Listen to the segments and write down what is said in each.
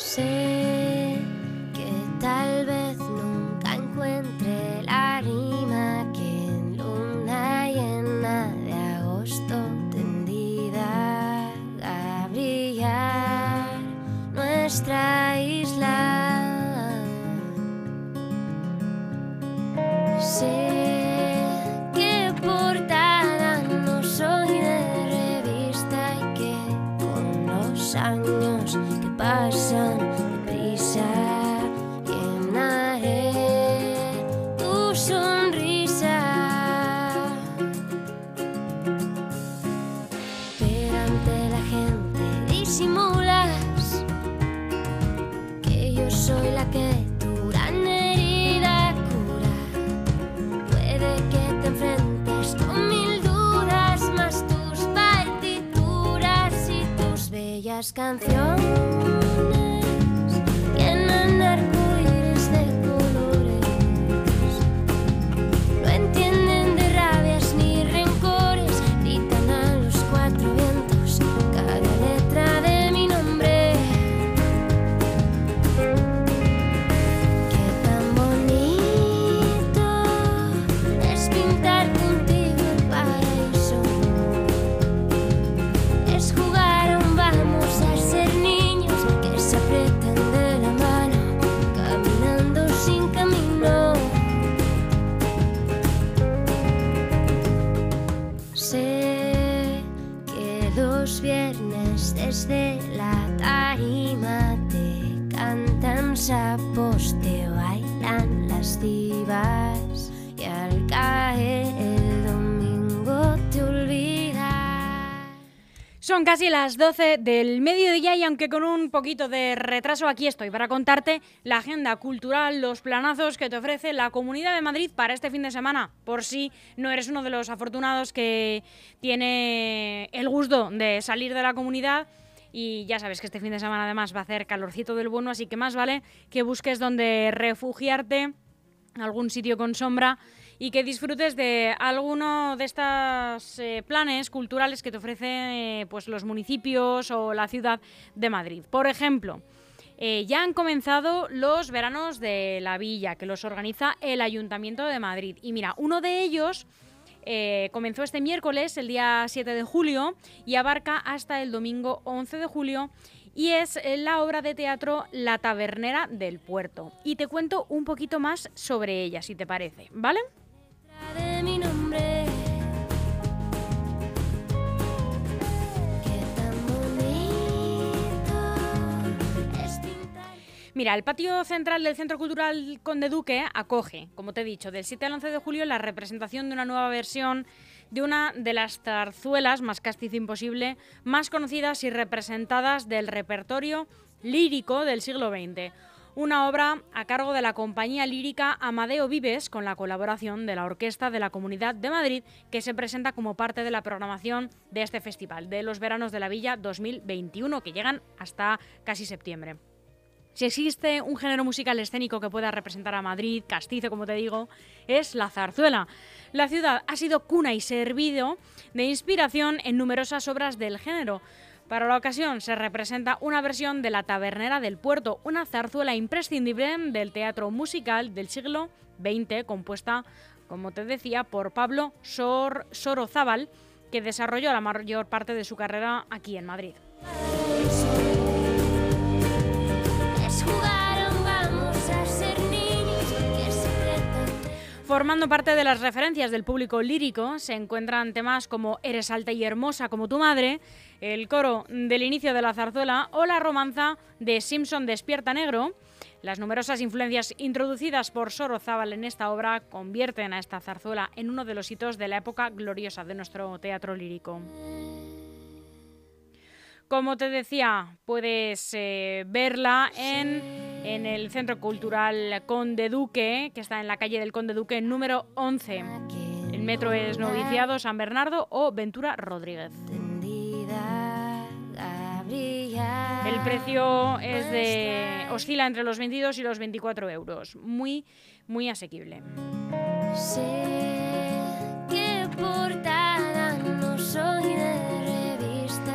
Sé bellas canciones Son casi las 12 del mediodía y aunque con un poquito de retraso aquí estoy para contarte la agenda cultural, los planazos que te ofrece la Comunidad de Madrid para este fin de semana, por si no eres uno de los afortunados que tiene el gusto de salir de la comunidad. Y ya sabes que este fin de semana además va a hacer calorcito del bueno, así que más vale que busques donde refugiarte, algún sitio con sombra y que disfrutes de alguno de estos eh, planes culturales que te ofrecen eh, pues los municipios o la ciudad de Madrid. Por ejemplo, eh, ya han comenzado los veranos de la villa, que los organiza el Ayuntamiento de Madrid. Y mira, uno de ellos comenzó este miércoles, el día 7 de julio, y abarca hasta el domingo 11 de julio. Y es la obra de teatro La Tabernera del Puerto. Y te cuento un poquito más sobre ella, si te parece, ¿vale? Mira, el patio central del Centro Cultural Conde Duque acoge, como te he dicho, del 7 al 11 de julio la representación de una nueva versión de una de las zarzuelas más castizo imposible, más conocidas y representadas del repertorio lírico del siglo XX. Una obra a cargo de la compañía lírica Amadeo Vives con la colaboración de la Orquesta de la Comunidad de Madrid que se presenta como parte de la programación de este festival de los veranos de la Villa 2021 que llegan hasta casi septiembre. Si existe un género musical escénico que pueda representar a Madrid, castizo como te digo, es la zarzuela. La ciudad ha sido cuna y servido de inspiración en numerosas obras del género. Para la ocasión se representa una versión de La Tabernera del Puerto, una zarzuela imprescindible del teatro musical del siglo XX, compuesta, como te decía, por Pablo Sor Sorozábal, que desarrolló la mayor parte de su carrera aquí en Madrid. Formando parte de las referencias del público lírico se encuentran temas como Eres alta y hermosa como tu madre, el coro del inicio de la zarzuela o la romanza de Simpson Despierta Negro. Las numerosas influencias introducidas por Sorozábal en esta obra convierten a esta zarzuela en uno de los hitos de la época gloriosa de nuestro teatro lírico. Como te decía, puedes eh, verla en, en el Centro Cultural Conde Duque, que está en la calle del Conde Duque número 11. El metro es Noviciado, San Bernardo o Ventura Rodríguez. El precio es de oscila entre los 22 y los 24 euros. Muy, muy asequible. Sé que portada no soy de.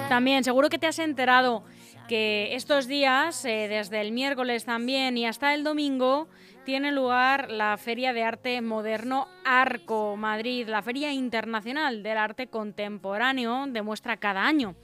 También, seguro que te has enterado que estos días, eh, desde el miércoles también y hasta el domingo, tiene lugar la Feria de Arte Moderno Arco Madrid. La Feria Internacional del Arte Contemporáneo demuestra cada año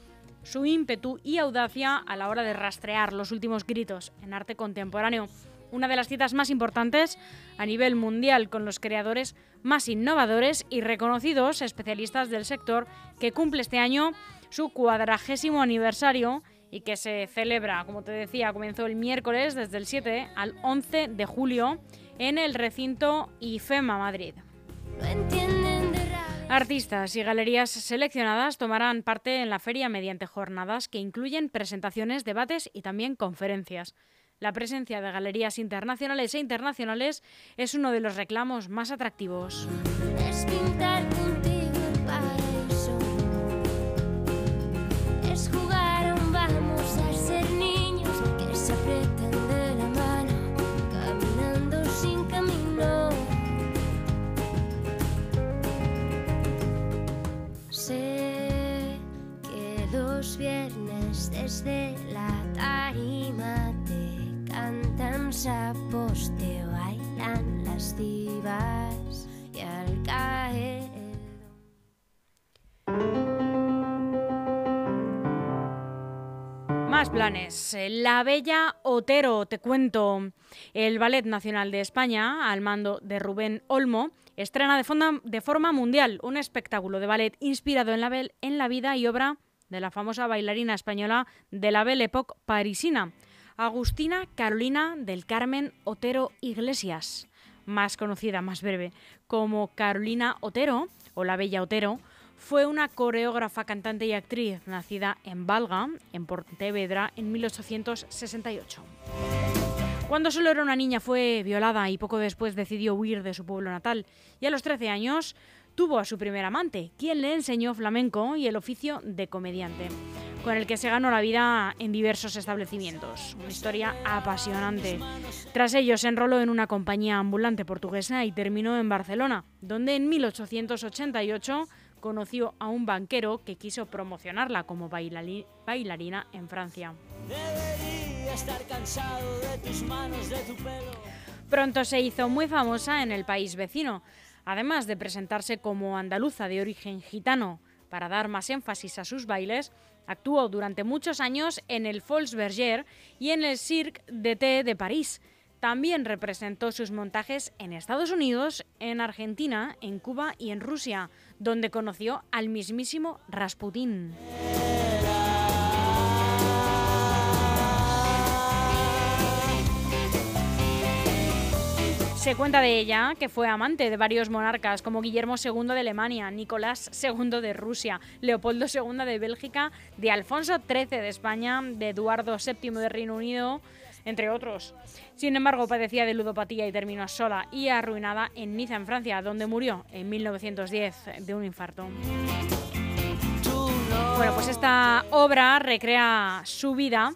su ímpetu y audacia a la hora de rastrear los últimos gritos en arte contemporáneo. Una de las citas más importantes a nivel mundial con los creadores más innovadores y reconocidos especialistas del sector que cumple este año su cuadragésimo aniversario y que se celebra, como te decía, comenzó el miércoles desde el 7 al 11 de julio en el recinto IFEMA Madrid. Artistas y galerías seleccionadas tomarán parte en la feria mediante jornadas que incluyen presentaciones, debates y también conferencias. La presencia de galerías internacionales e internacionales es uno de los reclamos más atractivos. Más planes. La Bella Otero, te cuento. El Ballet Nacional de España, al mando de Rubén Olmo, estrena de, de forma mundial un espectáculo de ballet inspirado en la, en la vida y obra de la famosa bailarina española de la Belle Époque parisina, Agustina Carolina del Carmen Otero Iglesias, más conocida, más breve, como Carolina Otero o la Bella Otero, fue una coreógrafa, cantante y actriz nacida en Valga, en Pontevedra, en 1868. Cuando solo era una niña fue violada y poco después decidió huir de su pueblo natal y a los 13 años tuvo a su primer amante, quien le enseñó flamenco y el oficio de comediante, con el que se ganó la vida en diversos establecimientos. Una historia apasionante. Tras ello se enroló en una compañía ambulante portuguesa y terminó en Barcelona, donde en 1888 conoció a un banquero que quiso promocionarla como bailarina en Francia. Pronto se hizo muy famosa en el país vecino. Además de presentarse como andaluza de origen gitano para dar más énfasis a sus bailes, actuó durante muchos años en el Fols Berger y en el Cirque d'été de París. También representó sus montajes en Estados Unidos, en Argentina, en Cuba y en Rusia, donde conoció al mismísimo Rasputín. Se cuenta de ella que fue amante de varios monarcas como Guillermo II de Alemania, Nicolás II de Rusia, Leopoldo II de Bélgica, de Alfonso XIII de España, de Eduardo VII de Reino Unido, entre otros. Sin embargo, padecía de ludopatía y terminó sola y arruinada en Niza, en Francia, donde murió en 1910 de un infarto. Bueno, pues esta obra recrea su vida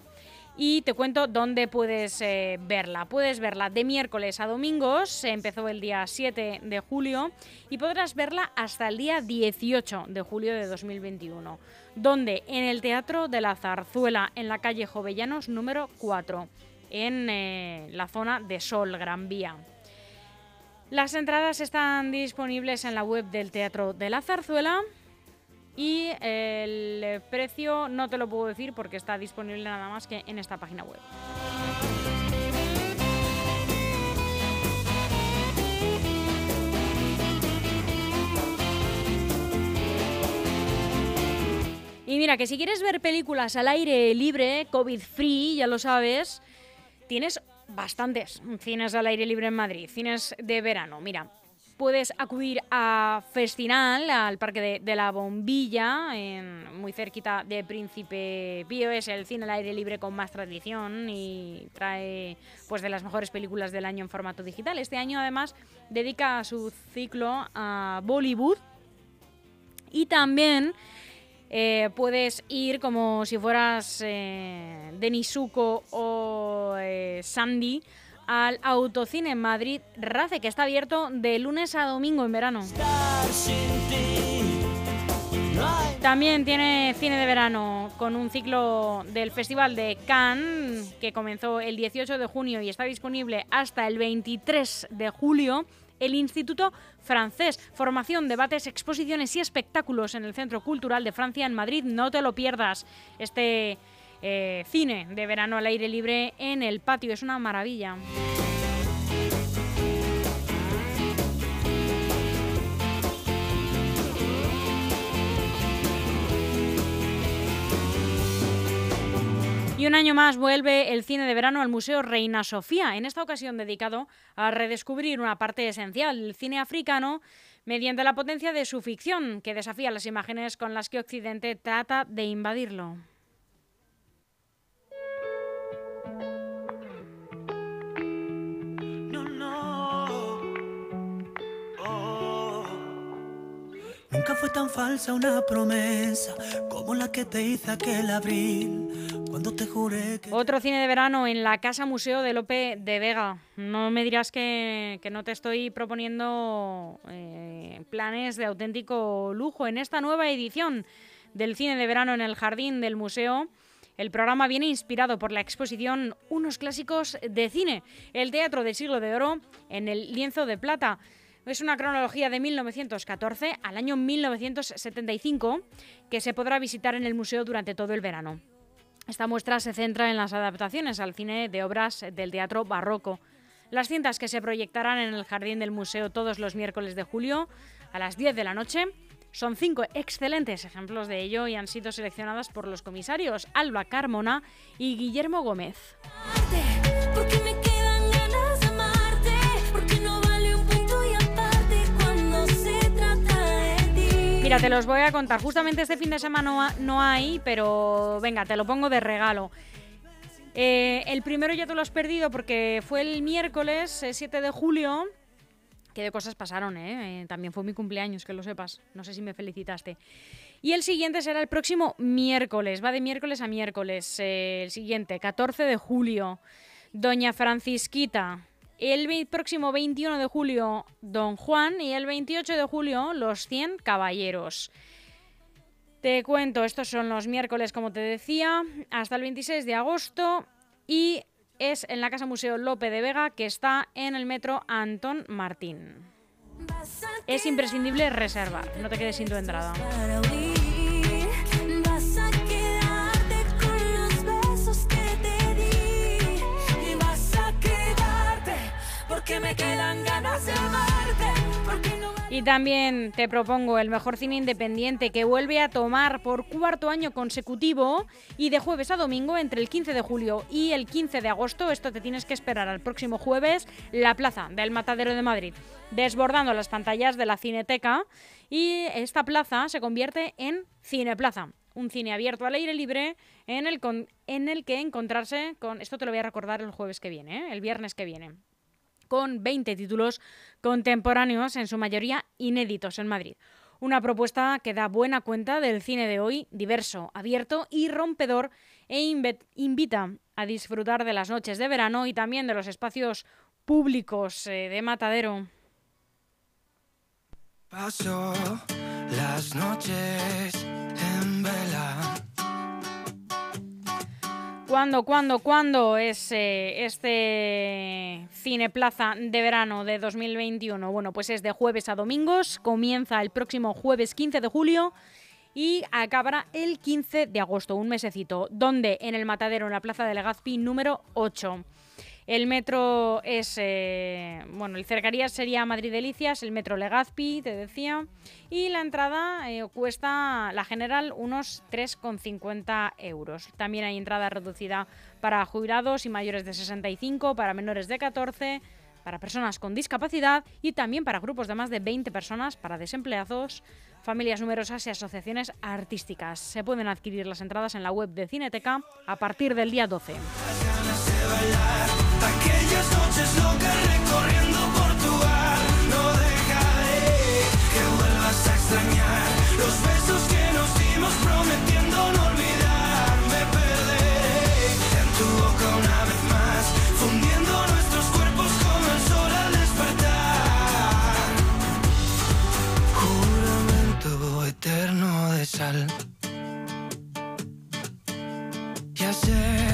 y te cuento dónde puedes eh, verla. Puedes verla de miércoles a domingos, empezó el día 7 de julio y podrás verla hasta el día 18 de julio de 2021, donde en el Teatro de la Zarzuela, en la calle Jovellanos número 4, en eh, la zona de Sol, Gran Vía. Las entradas están disponibles en la web del Teatro de la Zarzuela y el precio no te lo puedo decir porque está disponible nada más que en esta página web. Y mira, que si quieres ver películas al aire libre, COVID free, ya lo sabes, tienes bastantes cines al aire libre en Madrid, cines de verano. Mira, puedes acudir a Festinal, al Parque de, la Bombilla, muy cerquita de Príncipe Pío. Es el cine al aire libre con más tradición y trae pues de las mejores películas del año en formato digital. Este año además dedica su ciclo a Bollywood y también eh, puedes ir como si fueras eh, Denisuko o eh, Sandy al Autocine Madrid Race, que está abierto de lunes a domingo en verano. También tiene cine de verano con un ciclo del Festival de Cannes que comenzó el 18 de junio y está disponible hasta el 23 de julio. El Instituto Francés, formación, debates, exposiciones y espectáculos en el Centro Cultural de Francia en Madrid. No te lo pierdas. Este eh, cine de verano al aire libre en el patio es una maravilla. Y un año más vuelve el cine de verano al Museo Reina Sofía, en esta ocasión dedicado a redescubrir una parte esencial del cine africano mediante la potencia de su ficción, que desafía las imágenes con las que Occidente trata de invadirlo. Tan falsa una promesa como la que te hice aquel abril. Cuando te juré que... Otro cine de verano en la Casa Museo de Lope de Vega. No me dirás que, no te estoy proponiendo eh, planes de auténtico lujo. En esta nueva edición del cine de verano en el jardín del museo, el programa viene inspirado por la exposición Unos clásicos de cine, el teatro del siglo de oro en el lienzo de plata. Es una cronología de 1914 al año 1975 que se podrá visitar en el museo durante todo el verano. Esta muestra se centra en las adaptaciones al cine de obras del teatro barroco. Las cintas que se proyectarán en el jardín del museo todos los miércoles de julio a las 10 de la noche son cinco excelentes ejemplos de ello y han sido seleccionadas por los comisarios Alba Carmona y Guillermo Gómez. Mira, te los voy a contar. Justamente este fin de semana no hay, pero venga, te lo pongo de regalo. Eh, el primero ya te lo has perdido porque fue el miércoles 7 de julio. Que de cosas pasaron, ¿eh? ¿eh? También fue mi cumpleaños, que lo sepas. No sé si me felicitaste. Y el siguiente será el próximo miércoles. Va de miércoles a miércoles. Eh, el siguiente, 14 de julio. Doña Francisquita. El próximo 21 de julio, Don Juan. Y el 28 de julio, Los 100 Caballeros. Te cuento, estos son los miércoles, como te decía, hasta el 26 de agosto. Y es en la Casa Museo Lope de Vega, que está en el metro Antón Martín. Es imprescindible reservar, no te quedes sin tu entrada. Me quedan ganas de Y también te propongo el mejor cine independiente que vuelve a tomar por cuarto año consecutivo y de jueves a domingo entre el 15 de julio y el 15 de agosto. Esto te tienes que esperar al próximo jueves, la plaza del Matadero de Madrid, desbordando las pantallas de la Cineteca. Y esta plaza se convierte en Cineplaza, un cine abierto al aire libre en el, en el que encontrarse con... Esto te lo voy a recordar el jueves que viene, ¿eh? el viernes que viene con 20 títulos contemporáneos, en su mayoría inéditos en Madrid. Una propuesta que da buena cuenta del cine de hoy, diverso, abierto y rompedor, e invita a disfrutar de las noches de verano y también de los espacios públicos eh, de Matadero. Paso las noches en vela ¿Cuándo, cuándo, cuándo es eh, este Cine Plaza de verano de 2021? Bueno, pues es de jueves a domingos, comienza el próximo jueves 15 de julio y acabará el 15 de agosto, un mesecito, donde en el Matadero, en la Plaza de Legazpi número 8. El metro es, eh, bueno, el cercarías sería Madrid Delicias, el metro Legazpi, te decía, y la entrada eh, cuesta, la general, unos 3,50 euros. También hay entrada reducida para jubilados y mayores de 65, para menores de 14, para personas con discapacidad y también para grupos de más de 20 personas, para desempleados, familias numerosas y asociaciones artísticas. Se pueden adquirir las entradas en la web de Cineteca a partir del día 12. besar. Ya sé.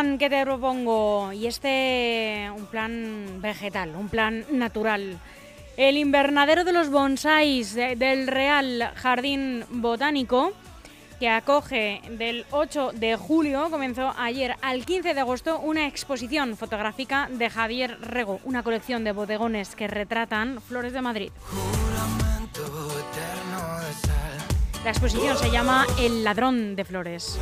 Plan que te propongo, y este un plan vegetal, un plan natural. El invernadero de los bonsáis de- del Real Jardín Botánico, que acoge del 8 de julio, comenzó ayer al 15 de agosto, una exposición fotográfica de Javier Rego, una colección de bodegones que retratan flores de Madrid. La exposición se llama El ladrón de flores.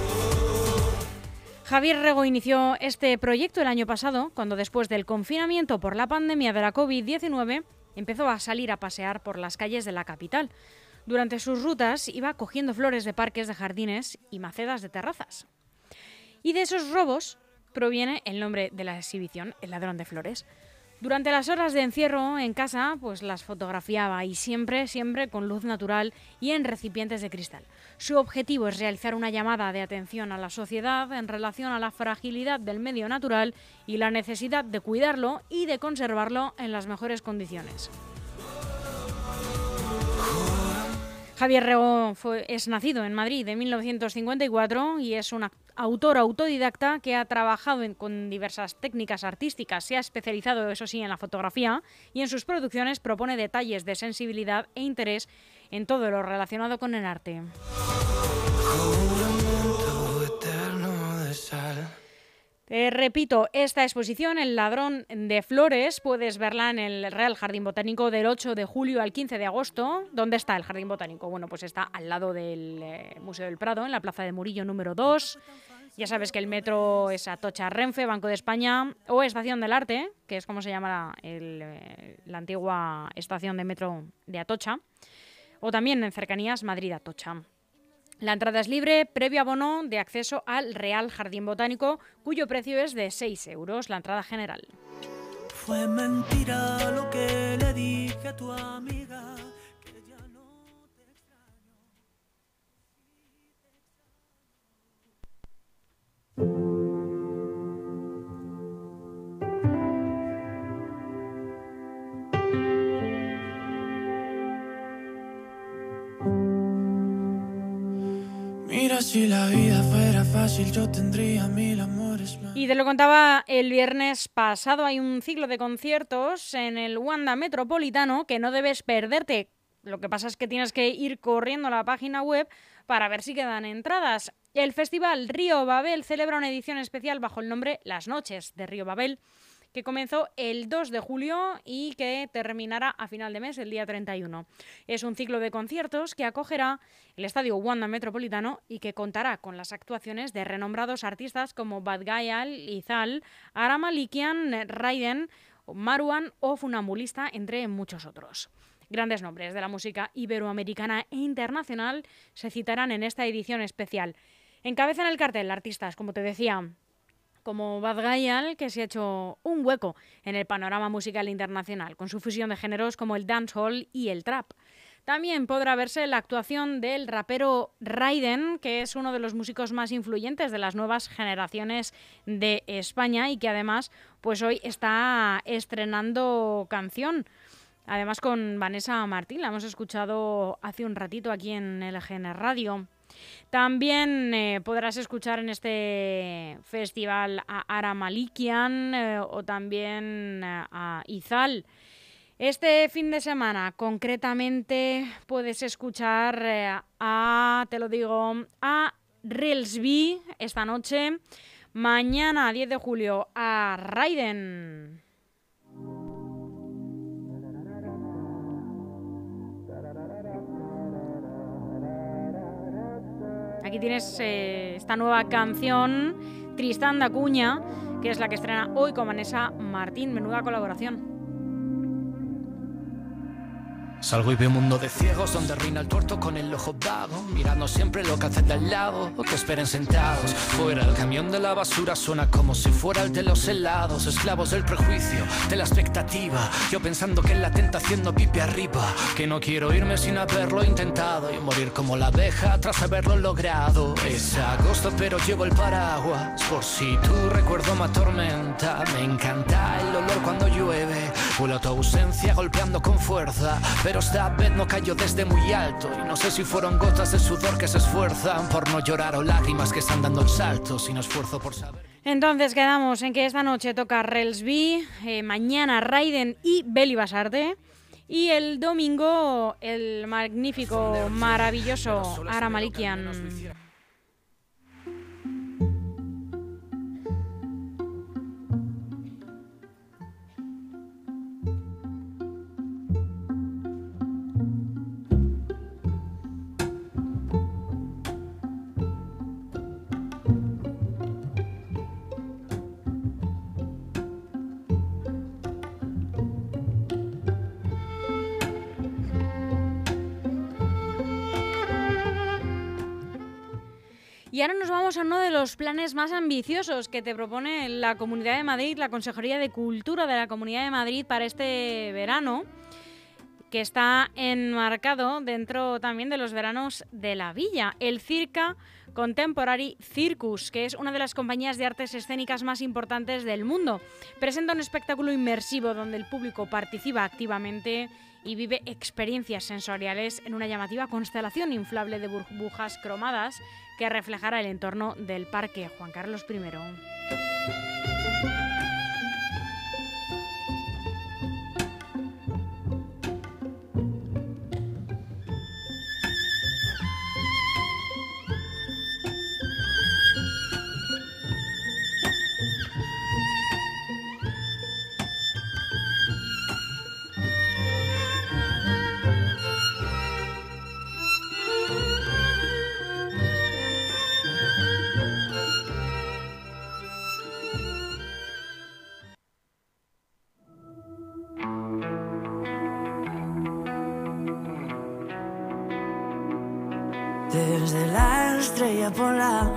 Javier Rego inició este proyecto el año pasado, cuando después del confinamiento por la pandemia de la COVID-19 empezó a salir a pasear por las calles de la capital. Durante sus rutas iba cogiendo flores de parques de jardines y macedas de terrazas. Y de esos robos proviene el nombre de la exhibición, El ladrón de flores. Durante las horas de encierro en casa, pues las fotografiaba y siempre, siempre con luz natural y en recipientes de cristal. Su objetivo es realizar una llamada de atención a la sociedad en relación a la fragilidad del medio natural y la necesidad de cuidarlo y de conservarlo en las mejores condiciones. Javier Rego es nacido en Madrid en 1954 y es un ac- autor autodidacta que ha trabajado con diversas técnicas artísticas. Se ha especializado, eso sí, en la fotografía y en sus producciones propone detalles de sensibilidad e interés en todo lo relacionado con el arte. Repito, esta exposición, El ladrón de flores, puedes verla en el Real Jardín Botánico del 8 de julio al 15 de agosto. ¿Dónde está el Jardín Botánico? Bueno, pues está al lado del eh, Museo del Prado, en la Plaza de Murillo número 2. Ya sabes que el metro es Atocha Renfe, Banco de España o Estación del Arte, que es como se llama el, eh, la antigua estación de metro de Atocha. O también en cercanías Madrid-Atocha. La entrada es libre, previo abono de acceso al Real Jardín Botánico, cuyo precio es de 6 euros, la entrada general. Fue mentira lo que le dije a tu amiga. Mira si la vida fuera fácil, yo tendría mil amores más. Y te lo contaba el viernes pasado, hay un ciclo de conciertos en el Wanda Metropolitano que no debes perderte. Lo que pasa es que tienes que ir corriendo a la página web para ver si quedan entradas. El festival Río Babel celebra una edición especial bajo el nombre Las Noches de Río Babel, que comenzó el 2 de julio y que terminará a final de mes, el día 31. Es un ciclo de conciertos que acogerá el Estadio Wanda Metropolitano y que contará con las actuaciones de renombrados artistas como Bad Gayal, Izal, Ara Malikian, Raiden, Maruan o Funambulista, entre muchos otros. Grandes nombres de la música iberoamericana e internacional se citarán en esta edición especial. Encabezan el cartel artistas, como te decía, como Bad Gayal, que se ha hecho un hueco en el panorama musical internacional, con su fusión de géneros como el dancehall y el trap. También podrá verse la actuación del rapero Raiden, que es uno de los músicos más influyentes de las nuevas generaciones de España y que además pues hoy está estrenando canción. Además con Vanessa Martín, la hemos escuchado hace un ratito aquí en LGN Radio. También eh, podrás escuchar en este festival a Ara Malikian eh, o también eh, a Izal. Este fin de semana, concretamente, puedes escuchar a, te lo digo, a Reelsby esta noche. Mañana, 10 de julio, a Raiden. Aquí tienes eh, esta nueva canción, Tristán da Cuña, que es la que estrena hoy con Vanessa Martín. Menuda colaboración. Salgo y veo un mundo de ciegos donde reina el tuerto con el ojo vago, mirando siempre lo que hace de al lado o que esperen sentados. Fuera el camión de la basura suena como si fuera el de los helados, esclavos del prejuicio, de la expectativa. Yo pensando que en la tentación no pipe arriba, que no quiero irme sin haberlo intentado y morir como la abeja tras haberlo logrado. Es agosto pero llevo el paraguas por si tu recuerdo me atormenta. Me encanta el olor cuando llueve, huelo tu ausencia golpeando con fuerza. Pero esta vez no cayó desde muy alto Y no sé si fueron gotas de sudor que se esfuerzan Por no llorar o lágrimas que están dando el salto Sin esfuerzo por saber Entonces quedamos en que esta noche toca Relsby, eh, mañana Raiden y Beli Basarte. Y el domingo el magnífico, maravilloso Ara Y ahora nos vamos a uno de los planes más ambiciosos que te propone la Comunidad de Madrid, la Consejería de Cultura de la Comunidad de Madrid para este verano, que está enmarcado dentro también de los veranos de la villa, el Circa Contemporary Circus, que es una de las compañías de artes escénicas más importantes del mundo. Presenta un espectáculo inmersivo donde el público participa activamente y vive experiencias sensoriales en una llamativa constelación inflable de burbujas cromadas que reflejará el entorno del Parque Juan Carlos I. Desde la estrella polar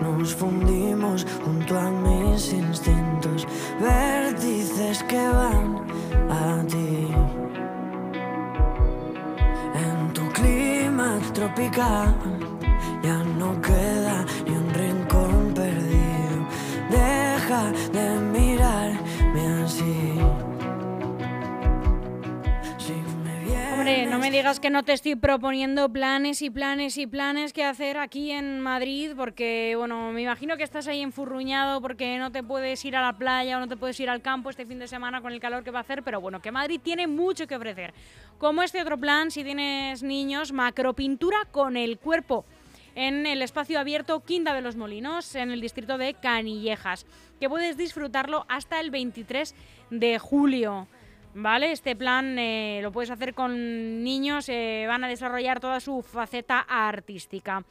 nos fundimos junto a mis instintos, vértices que van a ti. En tu clima tropical ya no queda digas que no te estoy proponiendo planes y planes y planes que hacer aquí en Madrid, porque, bueno, me imagino que estás ahí enfurruñado porque no te puedes ir a la playa o no te puedes ir al campo este fin de semana con el calor que va a hacer, pero bueno, que Madrid tiene mucho que ofrecer. Como este otro plan, si tienes niños, macropintura con el cuerpo en el espacio abierto Quinta de los Molinos, en el distrito de Canillejas, que puedes disfrutarlo hasta el 23 de julio. ¿Vale? Este plan eh, lo puedes hacer con niños, eh, van a desarrollar toda su faceta artística.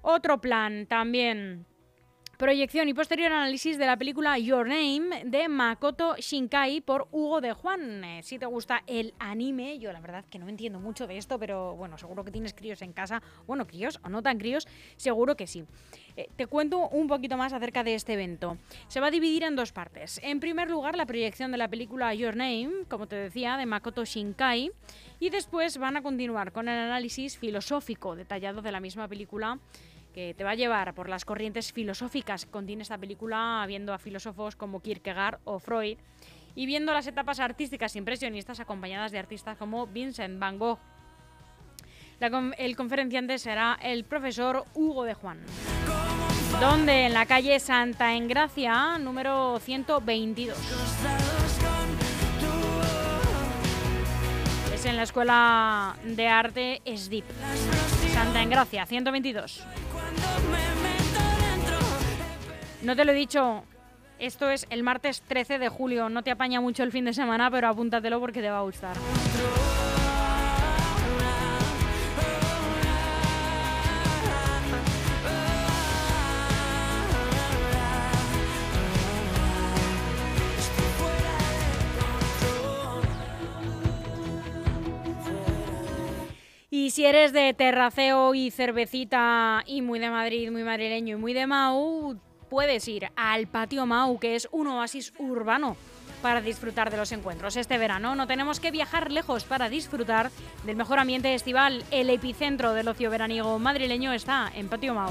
Otro plan también. Proyección y posterior análisis de la película Your Name de Makoto Shinkai por Hugo de Juan. Si te gusta el anime, yo la verdad que no entiendo mucho de esto, pero bueno, seguro que tienes críos en casa. Bueno, críos o no tan críos, seguro que sí. Eh, te cuento un poquito más acerca de este evento. Se va a dividir en dos partes. En primer lugar, la proyección de la película Your Name, como te decía, de Makoto Shinkai. Y después van a continuar con el análisis filosófico detallado de la misma película que te va a llevar por las corrientes filosóficas que contiene esta película, viendo a filósofos como Kierkegaard o Freud y viendo las etapas artísticas impresionistas acompañadas de artistas como Vincent Van Gogh. El conferenciante será el profesor Hugo de Juan. Donde en la calle Santa Engracia, número 122. Es en la Escuela de Arte SDIP. Santa Engracia, 122. No te lo he dicho, esto es el martes 13 de julio. No te apaña mucho el fin de semana, pero apúntatelo porque te va a gustar. Si eres de terraceo y cervecita y muy de Madrid, muy madrileño y muy de Mau, puedes ir al Patio Mau, que es un oasis urbano para disfrutar de los encuentros. Este verano no tenemos que viajar lejos para disfrutar del mejor ambiente estival. El epicentro del ocio veraniego madrileño está en Patio Mau.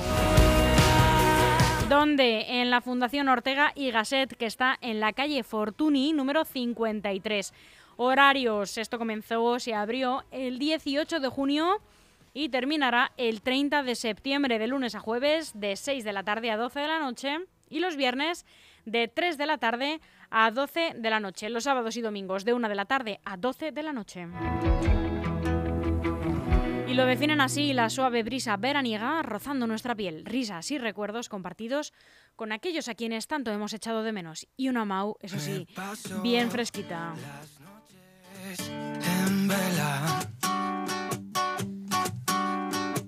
Donde en la Fundación Ortega y Gasset, que está en la calle Fortuny, número 53. Horarios, esto comenzó, se abrió el 18 de junio y terminará el 30 de septiembre, de lunes a jueves, de 6 de la tarde a 12 de la noche y los viernes de 3 de la tarde a 12 de la noche. Los sábados y domingos de 1 de la tarde a 12 de la noche. Y lo definen así la suave brisa veraniega rozando nuestra piel, risas y recuerdos compartidos con aquellos a quienes tanto hemos echado de menos. Y una Mau, eso sí, bien fresquita. En vela.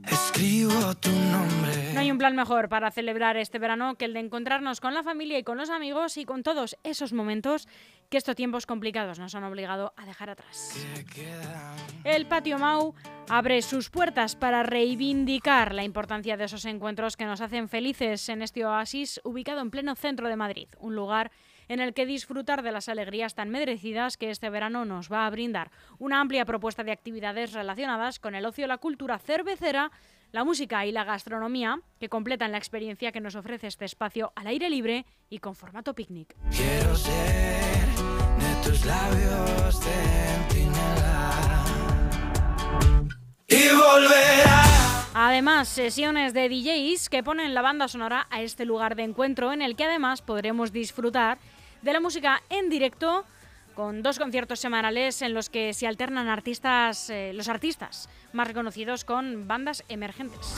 Escribo tu nombre. No hay un plan mejor para celebrar este verano que el de encontrarnos con la familia y con los amigos y con todos esos momentos que estos tiempos complicados nos han obligado a dejar atrás. El patio Mau abre sus puertas para reivindicar la importancia de esos encuentros que nos hacen felices en este oasis ubicado en pleno centro de Madrid, un lugar en el que disfrutar de las alegrías tan merecidas que este verano nos va a brindar. Una amplia propuesta de actividades relacionadas con el ocio, la cultura cervecera, la música y la gastronomía que completan la experiencia que nos ofrece este espacio al aire libre y con formato picnic. Quiero ser de tus labios. Y volverá. Además, sesiones de DJs que ponen la banda sonora a este lugar de encuentro en el que además podremos disfrutar de la música en directo con dos conciertos semanales en los que se alternan artistas, eh, los artistas más reconocidos con bandas emergentes.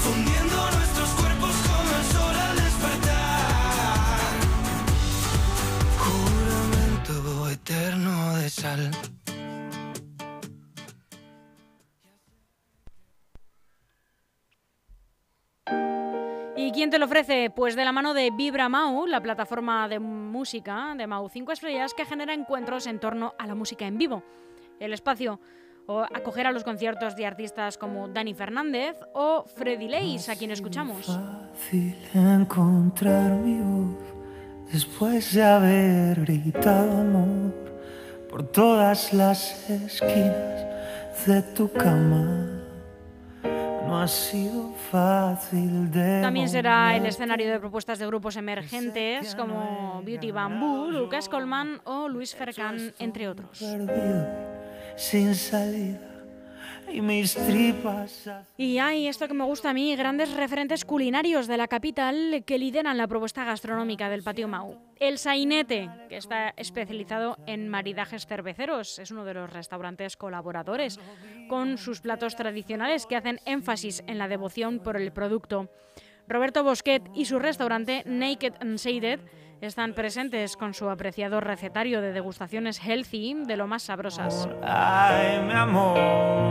Fundiendo nuestros cuerpos como el sol al despertar. Eterno de sal. Quién te lo ofrece? Pues de la mano de Vibra Mau, la plataforma de música de Mau 5 estrellas que genera encuentros en torno a la música en vivo. El espacio o acogerá los conciertos de artistas como Dani Fernández o Freddy Leis, a quien escuchamos. Fácil encontrar mi voz después de haber gritado amor por todas las esquinas de tu cama. No ha sido fácil de También será el escenario de propuestas de grupos emergentes como Beauty Bamboo, Lucas Colman o Luis Fercán, entre otros. perdido sin salida y mis tripas Y hay esto que me gusta a mí, grandes referentes culinarios de la capital que lideran la propuesta gastronómica del Patio Mau. El Sainete, que está especializado en maridajes cerveceros, es uno de los restaurantes colaboradores, con sus platos tradicionales que hacen énfasis en la devoción por el producto. Roberto Bosquet y su restaurante Naked and Shaded están presentes con su apreciado recetario de degustaciones healthy de lo más sabrosas. Ay, mi amor.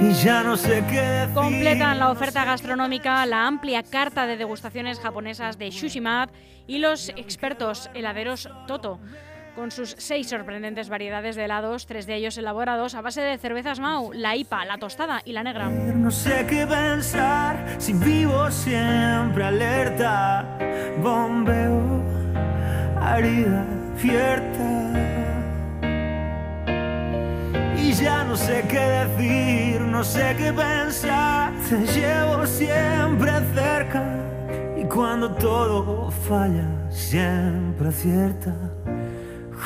Y ya no sé qué. Completan la oferta gastronómica la amplia carta de degustaciones japonesas de Shushimat y los expertos heladeros Toto, con sus seis sorprendentes variedades de helados, tres de ellos elaborados a base de cervezas Mau, la IPA, la tostada y la negra. No sé qué pensar si vivo siempre alerta. Bombeo, herida abierta. Ya no sé qué decir, no sé qué pensar. Te llevo siempre cerca. Y cuando todo falla, siempre acierta.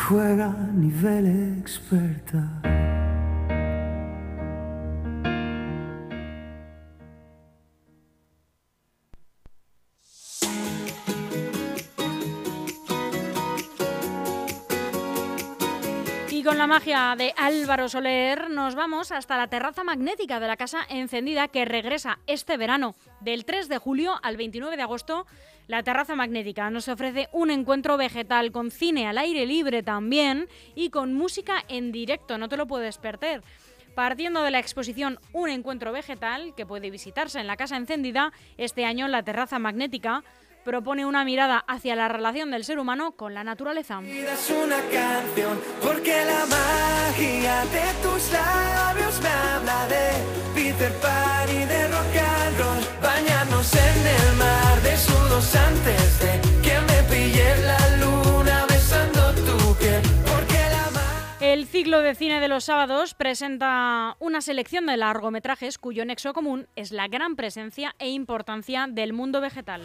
Juega a nivel experta. Magia de Álvaro Soler nos vamos hasta la terraza magnética de la Casa Encendida que regresa este verano. Del 3 de julio al 29 de agosto, la terraza magnética nos ofrece un encuentro vegetal con cine al aire libre también y con música en directo, no te lo puedes perder. Partiendo de la exposición Un encuentro vegetal, que puede visitarse en la Casa Encendida, este año la terraza magnética propone una mirada hacia la relación del ser humano con la naturaleza. vida es una canción porque la magia de tus labios me habla de Peter Pan y de rock and roll bañarnos en el mar desnudos antes de que me pille la luna besando tu piel porque la magia El ciclo de cine de los sábados presenta una selección de largometrajes cuyo nexo común es la gran presencia e importancia del mundo vegetal.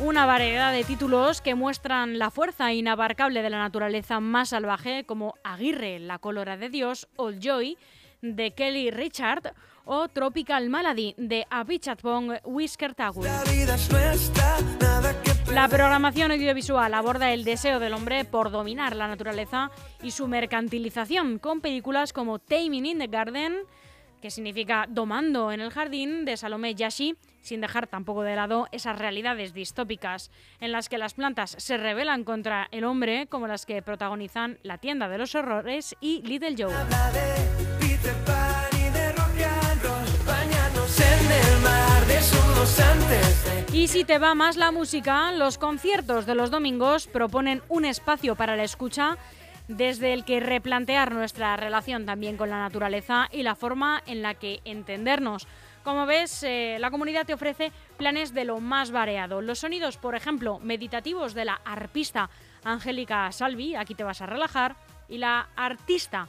Una variedad de títulos que muestran la fuerza inabarcable de la naturaleza más salvaje, como Aguirre, la colora de Dios, o Joy, de Kelly Richard, o Tropical Malady de Abichatpong Whisker Tagur. La programación audiovisual aborda el deseo del hombre por dominar la naturaleza y su mercantilización con películas como Taming in the Garden, que significa domando en el jardín, de Salomé Yashi, sin dejar tampoco de lado esas realidades distópicas en las que las plantas se rebelan contra el hombre, como las que protagonizan La tienda de los horrores y Little Joe. Y si te va más la música, los conciertos de los domingos proponen un espacio para la escucha desde el que replantear nuestra relación también con la naturaleza y la forma en la que entendernos. Como ves, eh, la comunidad te ofrece planes de lo más variado. Los sonidos, por ejemplo, meditativos de la arpista Angélica Salvi, aquí te vas a relajar, y la artista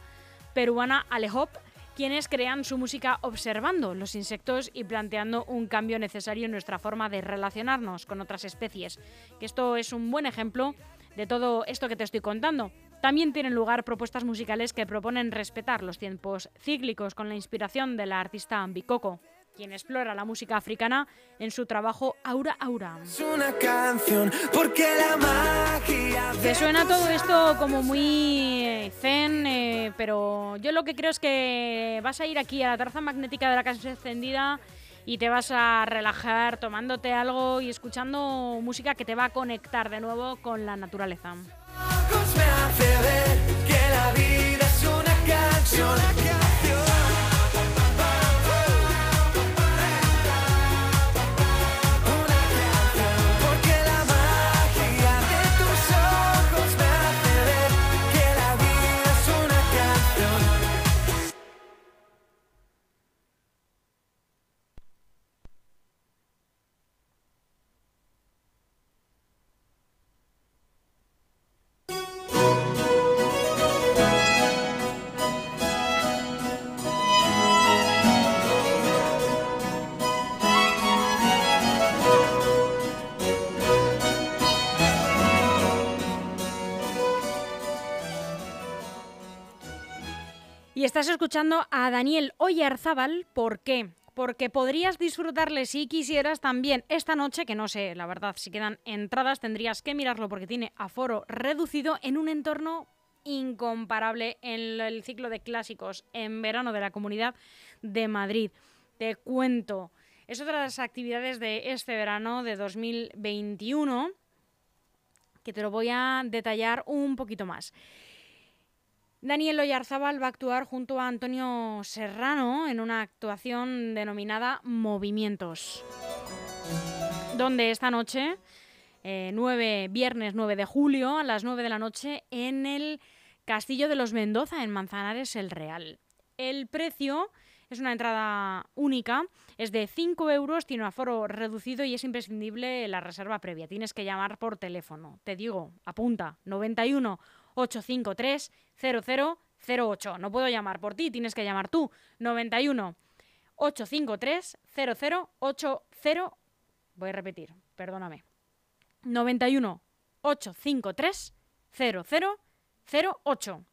peruana Alejop, quienes crean su música observando los insectos y planteando un cambio necesario en nuestra forma de relacionarnos con otras especies. Que esto es un buen ejemplo de todo esto que te estoy contando. También tienen lugar propuestas musicales que proponen respetar los tiempos cíclicos con la inspiración de la artista Bikoko, quien explora la música africana en su trabajo Aura Aura. Es una canción porque la magia Te suena todo esto como muy zen, eh, pero yo lo que creo es que vas a ir aquí a la terraza magnética de la casa encendida y te vas a relajar tomándote algo y escuchando música que te va a conectar de nuevo con la naturaleza. Que la vida es una canción. Y estás escuchando a Daniel Oyarzábal, ¿por qué? Porque podrías disfrutarle si quisieras también esta noche, que no sé, la verdad, si quedan entradas tendrías que mirarlo porque tiene aforo reducido en un entorno incomparable en el ciclo de clásicos en verano de la Comunidad de Madrid. Te cuento, es otra de las actividades de este verano de 2021 que te lo voy a detallar un poquito más. Daniel Oyarzábal va a actuar junto a Antonio Serrano en una actuación denominada Movimientos, donde esta noche, eh, 9, viernes 9 de julio, a las 9 de la noche, en el Castillo de los Mendoza, en Manzanares el Real. El precio es una entrada única, es de 5 euros, tiene un aforo reducido y es imprescindible la reserva previa. Tienes que llamar por teléfono. Te digo, apunta, 91 853 0008. No puedo llamar por ti, tienes que llamar tú. 91 853 0080. Voy a repetir, perdóname. 91 853 0008.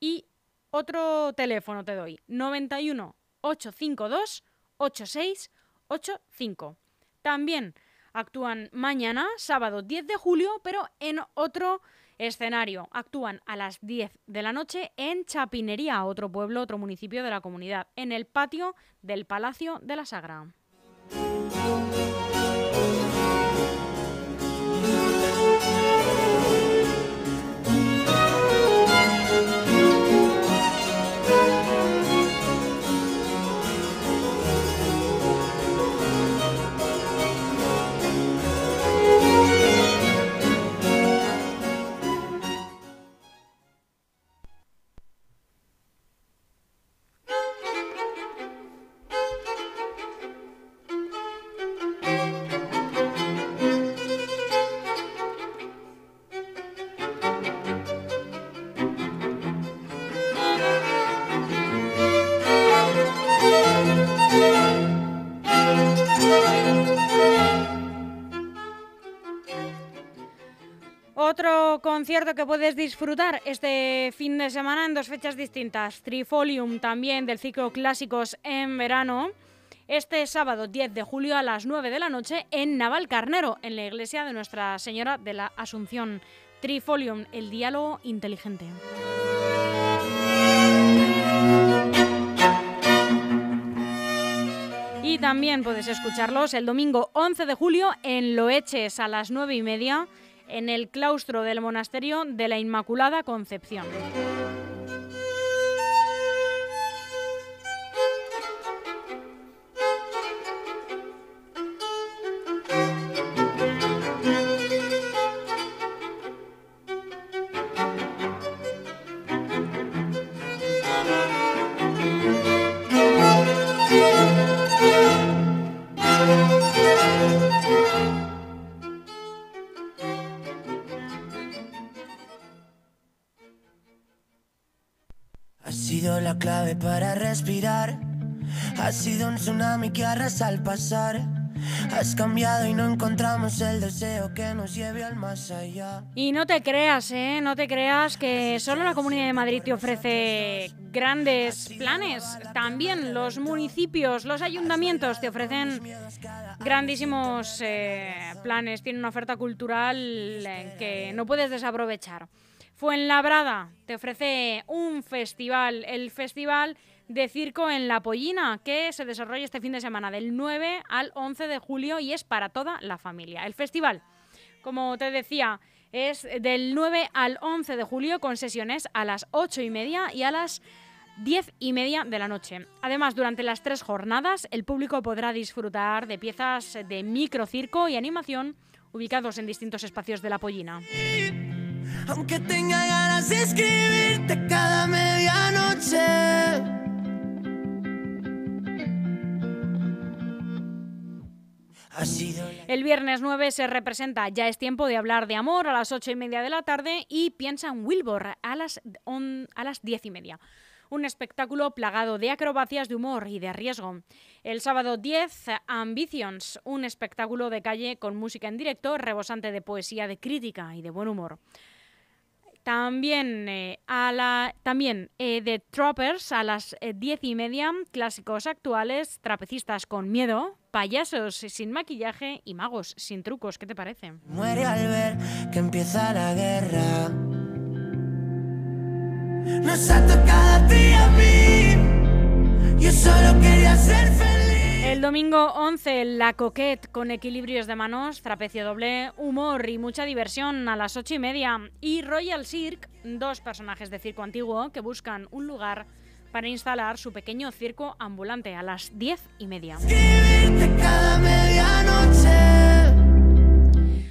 Y otro teléfono te doy. 91 852 8685. También actúan mañana, sábado 10 de julio, pero en otro escenario. Actúan a las 10 de la noche en Chapinería, otro pueblo, otro municipio de la comunidad, en el patio del Palacio de la Sagra. Concierto que puedes disfrutar este fin de semana en dos fechas distintas. Trifolium también del ciclo Clásicos en verano. Este sábado 10 de julio a las 9 de la noche en Navalcarnero, en la iglesia de Nuestra Señora de la Asunción. Trifolium, el diálogo inteligente. Y también puedes escucharlos el domingo 11 de julio en Loeches a las 9 y media en el claustro del monasterio de la Inmaculada Concepción. Sido un tsunami que arrasa al pasar. Has cambiado y no encontramos el deseo que nos lleve al más allá. Y no te creas, ¿eh? No te creas que solo la Comunidad de Madrid te ofrece grandes planes. También los municipios, los ayuntamientos te ofrecen grandísimos eh, planes. Tienen una oferta cultural eh, que no puedes desaprovechar. Fuenlabrada te ofrece un festival, el Festival de Circo en La Pollina, que se desarrolla este fin de semana del 9 al 11 de julio y es para toda la familia. El festival, como te decía, es del 9 al 11 de julio con sesiones a las 8 y media y a las 10 y media de la noche. Además, durante las tres jornadas, el público podrá disfrutar de piezas de microcirco y animación ubicados en distintos espacios de La Pollina. El viernes 9 se representa Ya es tiempo de hablar de amor a las 8 y media de la tarde y Piensa en Wilbur a las, on- a las 10 y media. Un espectáculo plagado de acrobacias de humor y de riesgo. El sábado 10, Ambitions, un espectáculo de calle con música en directo, rebosante de poesía, de crítica y de buen humor. También, eh, a la, también eh, The Troppers a las eh, diez y media, clásicos actuales, trapecistas con miedo, payasos sin maquillaje y magos sin trucos. ¿Qué te parece? muere al ver que empieza la guerra. Nos ha tocado a ti a mí. Yo solo quería ser feliz. El domingo 11, La Coquette con equilibrios de manos, trapecio doble, humor y mucha diversión a las ocho y media. Y Royal Cirque, dos personajes de circo antiguo que buscan un lugar para instalar su pequeño circo ambulante a las diez y media.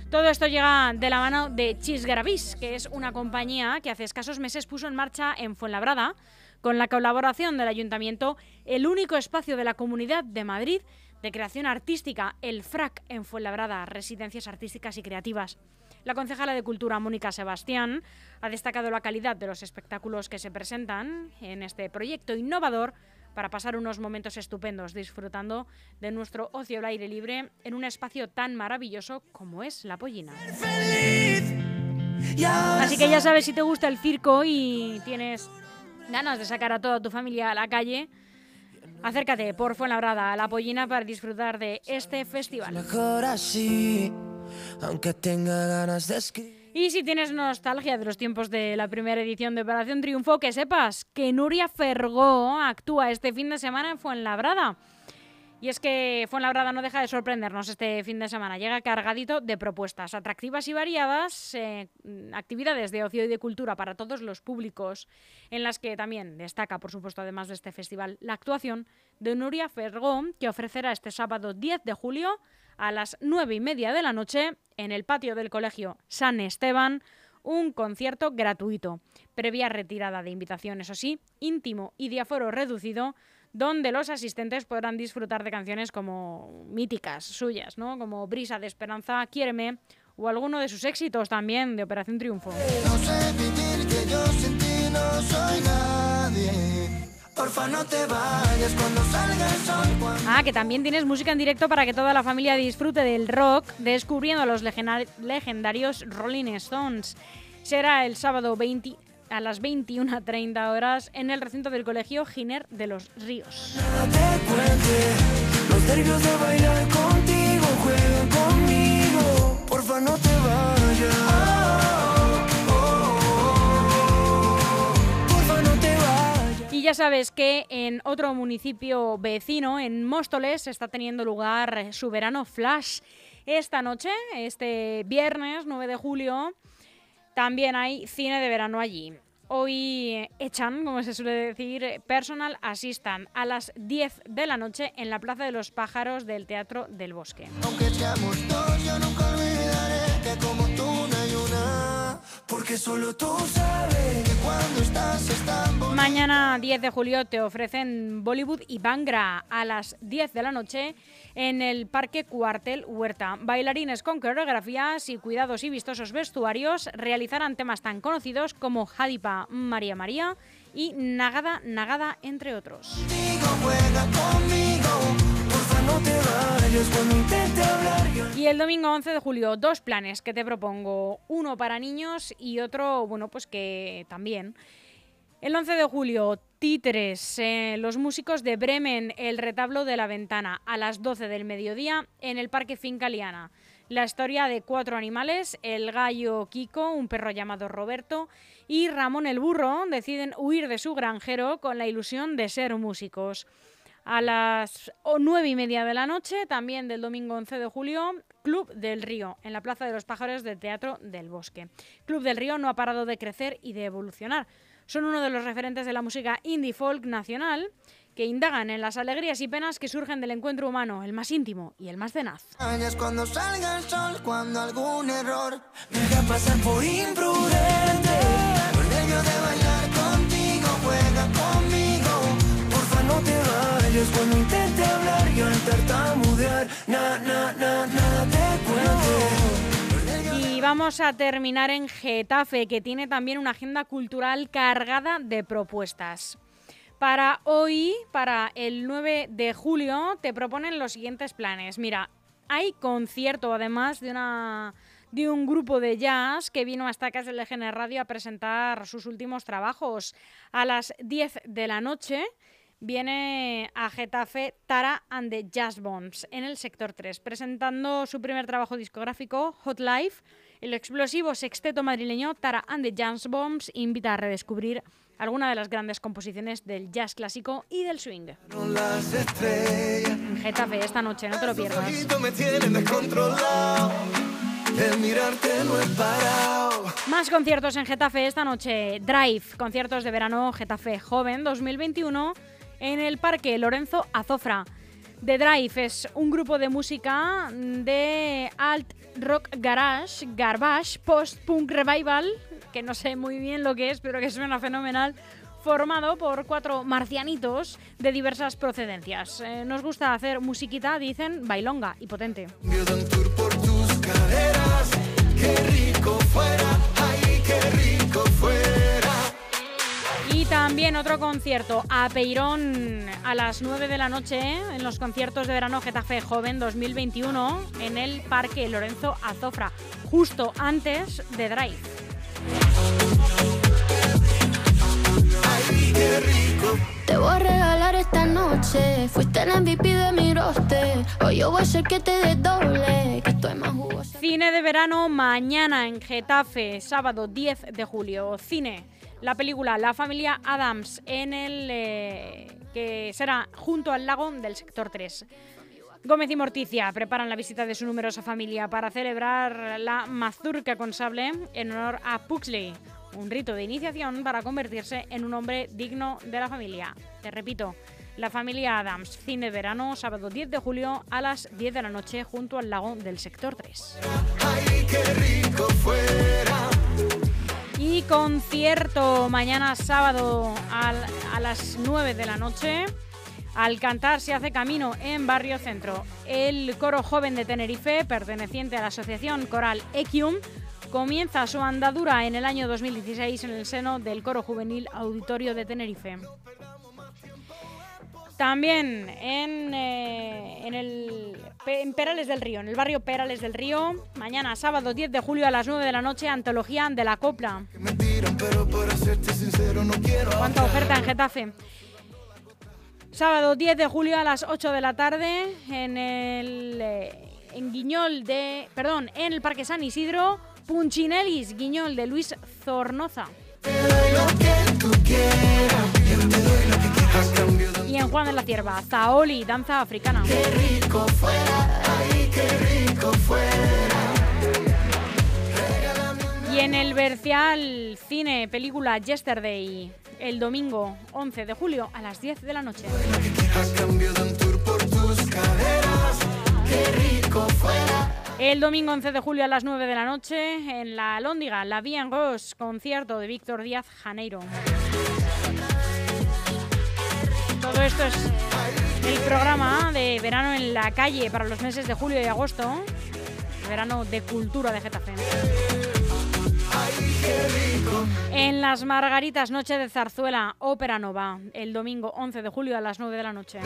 Todo esto llega de la mano de Chisgravis, que es una compañía que hace escasos meses puso en marcha en Fuenlabrada, con la colaboración del Ayuntamiento, el único espacio de la Comunidad de Madrid de creación artística, el FRAC en Fuenlabrada, Residencias Artísticas y Creativas. La concejala de Cultura, Mónica Sebastián, ha destacado la calidad de los espectáculos que se presentan en este proyecto innovador para pasar unos momentos estupendos disfrutando de nuestro ocio al aire libre en un espacio tan maravilloso como es La Pollina. Así que ya sabes, si te gusta el circo y tienes ganas de sacar a toda tu familia a la calle, acércate por Fuenlabrada a La Pollina para disfrutar de este festival. mejor así. Aunque tenga ganas de escribir. Y si tienes nostalgia de los tiempos de la primera edición de Operación Triunfo, que sepas que Nuria Fergó actúa este fin de semana en Fuenlabrada. Y es que Fuenlabrada no deja de sorprendernos este fin de semana. Llega cargadito de propuestas atractivas y variadas, eh, actividades de ocio y de cultura para todos los públicos, en las que también destaca, por supuesto, además de este festival, la actuación de Nuria Fergó, que ofrecerá este sábado 10 de julio a las nueve y media de la noche en el patio del colegio San Esteban un concierto gratuito, previa retirada de invitación, eso sí, íntimo y de aforo reducido, donde los asistentes podrán disfrutar de canciones como míticas suyas, ¿no? Como Brisa de Esperanza, Quiéreme o alguno de sus éxitos también de Operación Triunfo. No sé vivir que yo sin ti no soy nadie. Porfa, no te vayas cuando salga el sol. cuando- Ah, que también tienes música en directo para que toda la familia disfrute del rock, descubriendo a los legendarios Rolling Stones. Será el sábado 20 a las 21.30 horas en el recinto del Colegio Giner de los Ríos. Y ya sabes que en otro municipio vecino, en Móstoles, está teniendo lugar su verano flash. Esta noche, este viernes 9 de julio, también hay cine de verano allí. Hoy eh, echan, como se suele decir, personal assistant a las 10 de la noche en la Plaza de los Pájaros del Teatro del Bosque. Aunque seamos dos, yo nunca olvidaré que como tú no hay una. Porque solo tú sabes Mañana 10 de julio te ofrecen Bollywood y Bangra a las 10 de la noche en el Parque Cuartel Huerta. Bailarines con coreografías y cuidados y vistosos vestuarios realizarán temas tan conocidos como Hadipa María María y Nagada Nagada, entre otros. No te vayas cuando intente hablar. Y el domingo 11 de julio, dos planes que te propongo. Uno para niños y otro, bueno, pues que también. El 11 de julio, Títeres, eh, los músicos de Bremen, el retablo de la ventana, a las 12 del mediodía en el Parque Finca Liana. La historia de cuatro animales, el gallo Kiko, un perro llamado Roberto, y Ramón el burro, deciden huir de su granjero con la ilusión de ser músicos. A las nueve y media de la noche, también del domingo 11 de julio, Club del Río, en la Plaza de los Pájaros del Teatro del Bosque. Club del Río no ha parado de crecer y de evolucionar. Son uno de los referentes de la música indie folk nacional que indagan en las alegrías y penas que surgen del encuentro humano, el más íntimo y el más tenaz. cuando salga el sol, cuando algún error me haga pasar por imprudente. Nervios de bailar contigo, juega conmigo. Cuando hablar y. Na, na, na, nada te vamos a terminar en Getafe, que tiene también una agenda cultural cargada de propuestas. Para hoy, para el 9 de julio, te proponen los siguientes planes. Mira, hay concierto además de una de un grupo de jazz que vino hasta Casa Radio a presentar sus últimos trabajos. A las 10 de la noche viene a Getafe Tara and the Jazz Bombs en el sector 3, presentando su primer trabajo discográfico, Hot Life. El explosivo sexteto madrileño Tara and the Jazz Bombs invita a redescubrir alguna de las grandes composiciones del jazz clásico y del swing. Getafe esta noche, no te lo pierdas. Más conciertos en Getafe esta noche. Drive, conciertos de verano Getafe Joven 2021 en el Parque Lorenzo Azofra. The Drive es un grupo de música de alt rock garage, garbage, post-punk revival, que no sé muy bien lo que es, pero que suena fenomenal, formado por cuatro marcianitos de diversas procedencias. Eh, nos gusta hacer musiquita, dicen, bailonga y potente. Viuda un tour por tus caderas. Qué rico fuera, también otro concierto a Peirón a las 9 de la noche en los conciertos de verano Getafe Joven 2021 en el Parque Lorenzo Azofra, justo antes de Drive. Ay, qué rico. Te voy a regalar esta noche. Fuiste el MVP de mi roster. Hoy yo voy a ser que te desdoble. Que estoy más jugosa. Cine de verano mañana en Getafe, sábado 10 de julio. Cine, la película La familia Adams en el eh, que será junto al lago del sector 3. Gómez y Morticia preparan la visita de su numerosa familia para celebrar la mazurca con sable en honor a Puxley, un rito de iniciación para convertirse en un hombre digno de la familia. Te repito, la familia Adams, cine de verano, sábado 10 de julio a las 10 de la noche junto al lago del sector 3. Ay, qué rico fuera. Y concierto mañana sábado a las 9 de la noche. Al cantar se hace camino en Barrio Centro. El coro joven de Tenerife, perteneciente a la asociación coral Equium, comienza su andadura en el año 2016 en el seno del coro juvenil Auditorio de Tenerife. También en, eh, en, el, en Perales del Río, en el barrio Perales del Río, mañana sábado 10 de julio a las 9 de la noche, antología de la copla. ¿Cuánta oferta en Getafe? Sábado 10 de julio a las 8 de la tarde en el eh, en Guiñol de, perdón, en el Parque San Isidro, Punchinelis, Guiñol de Luis Zornoza. Y en Juan de la Cierva, Zaoli, danza africana. Y en el Bercial Cine, película Yesterday, el domingo 11 de julio a las 10 de la noche. Qué rico fuera El domingo 11 de julio a las 9 de la noche en la Lóndiga, la Bien Ross, concierto de Víctor Díaz Janeiro. Todo esto es el programa de verano en la calle para los meses de julio y agosto. Verano de cultura de Getafe. En las Margaritas, Noche de Zarzuela, Ópera Nova, el domingo 11 de julio a las 9 de la noche.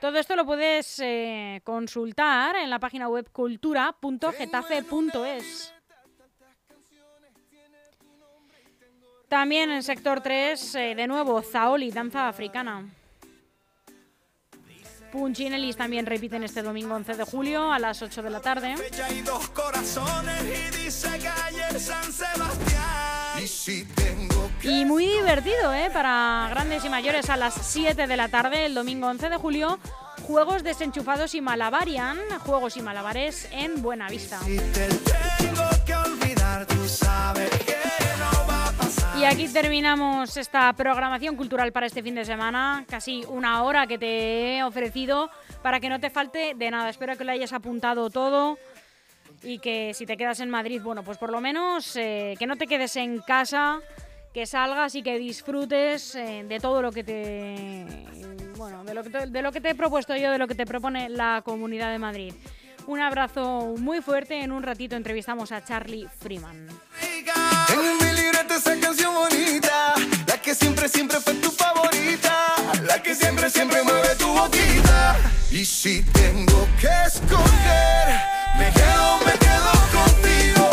Todo esto lo puedes eh, consultar en la página web cultura.getafe.es. También en sector 3, eh, de nuevo, Zaoli, danza africana. Punchinelis también repiten este domingo 11 de julio a las 8 de la tarde. Y dos corazones y dice calle San Sebastián Y si tengo que Y muy divertido, ¿eh? Para grandes y mayores a las 7 de la tarde, el domingo 11 de julio. Juegos desenchufados y malabarian, juegos y malabares en Buenavista. Si te tengo que olvidar tú sabes Y aquí terminamos esta programación cultural para este fin de semana. Casi una hora que te he ofrecido para que no te falte de nada. Espero que lo hayas apuntado todo y que si te quedas en Madrid, bueno, pues por lo menos eh, que no te quedes en casa, que salgas y que disfrutes eh, de todo lo que te bueno, de lo que te, de lo que te he propuesto yo, de lo que te propone la Comunidad de Madrid. Un abrazo muy fuerte. En un ratito entrevistamos a Charlie Freeman. En mi libreta esa canción bonita, la que siempre, siempre fue tu favorita, la que siempre, siempre mueve tu boquita. Y si tengo que escoger, me quedo, me quedo contigo.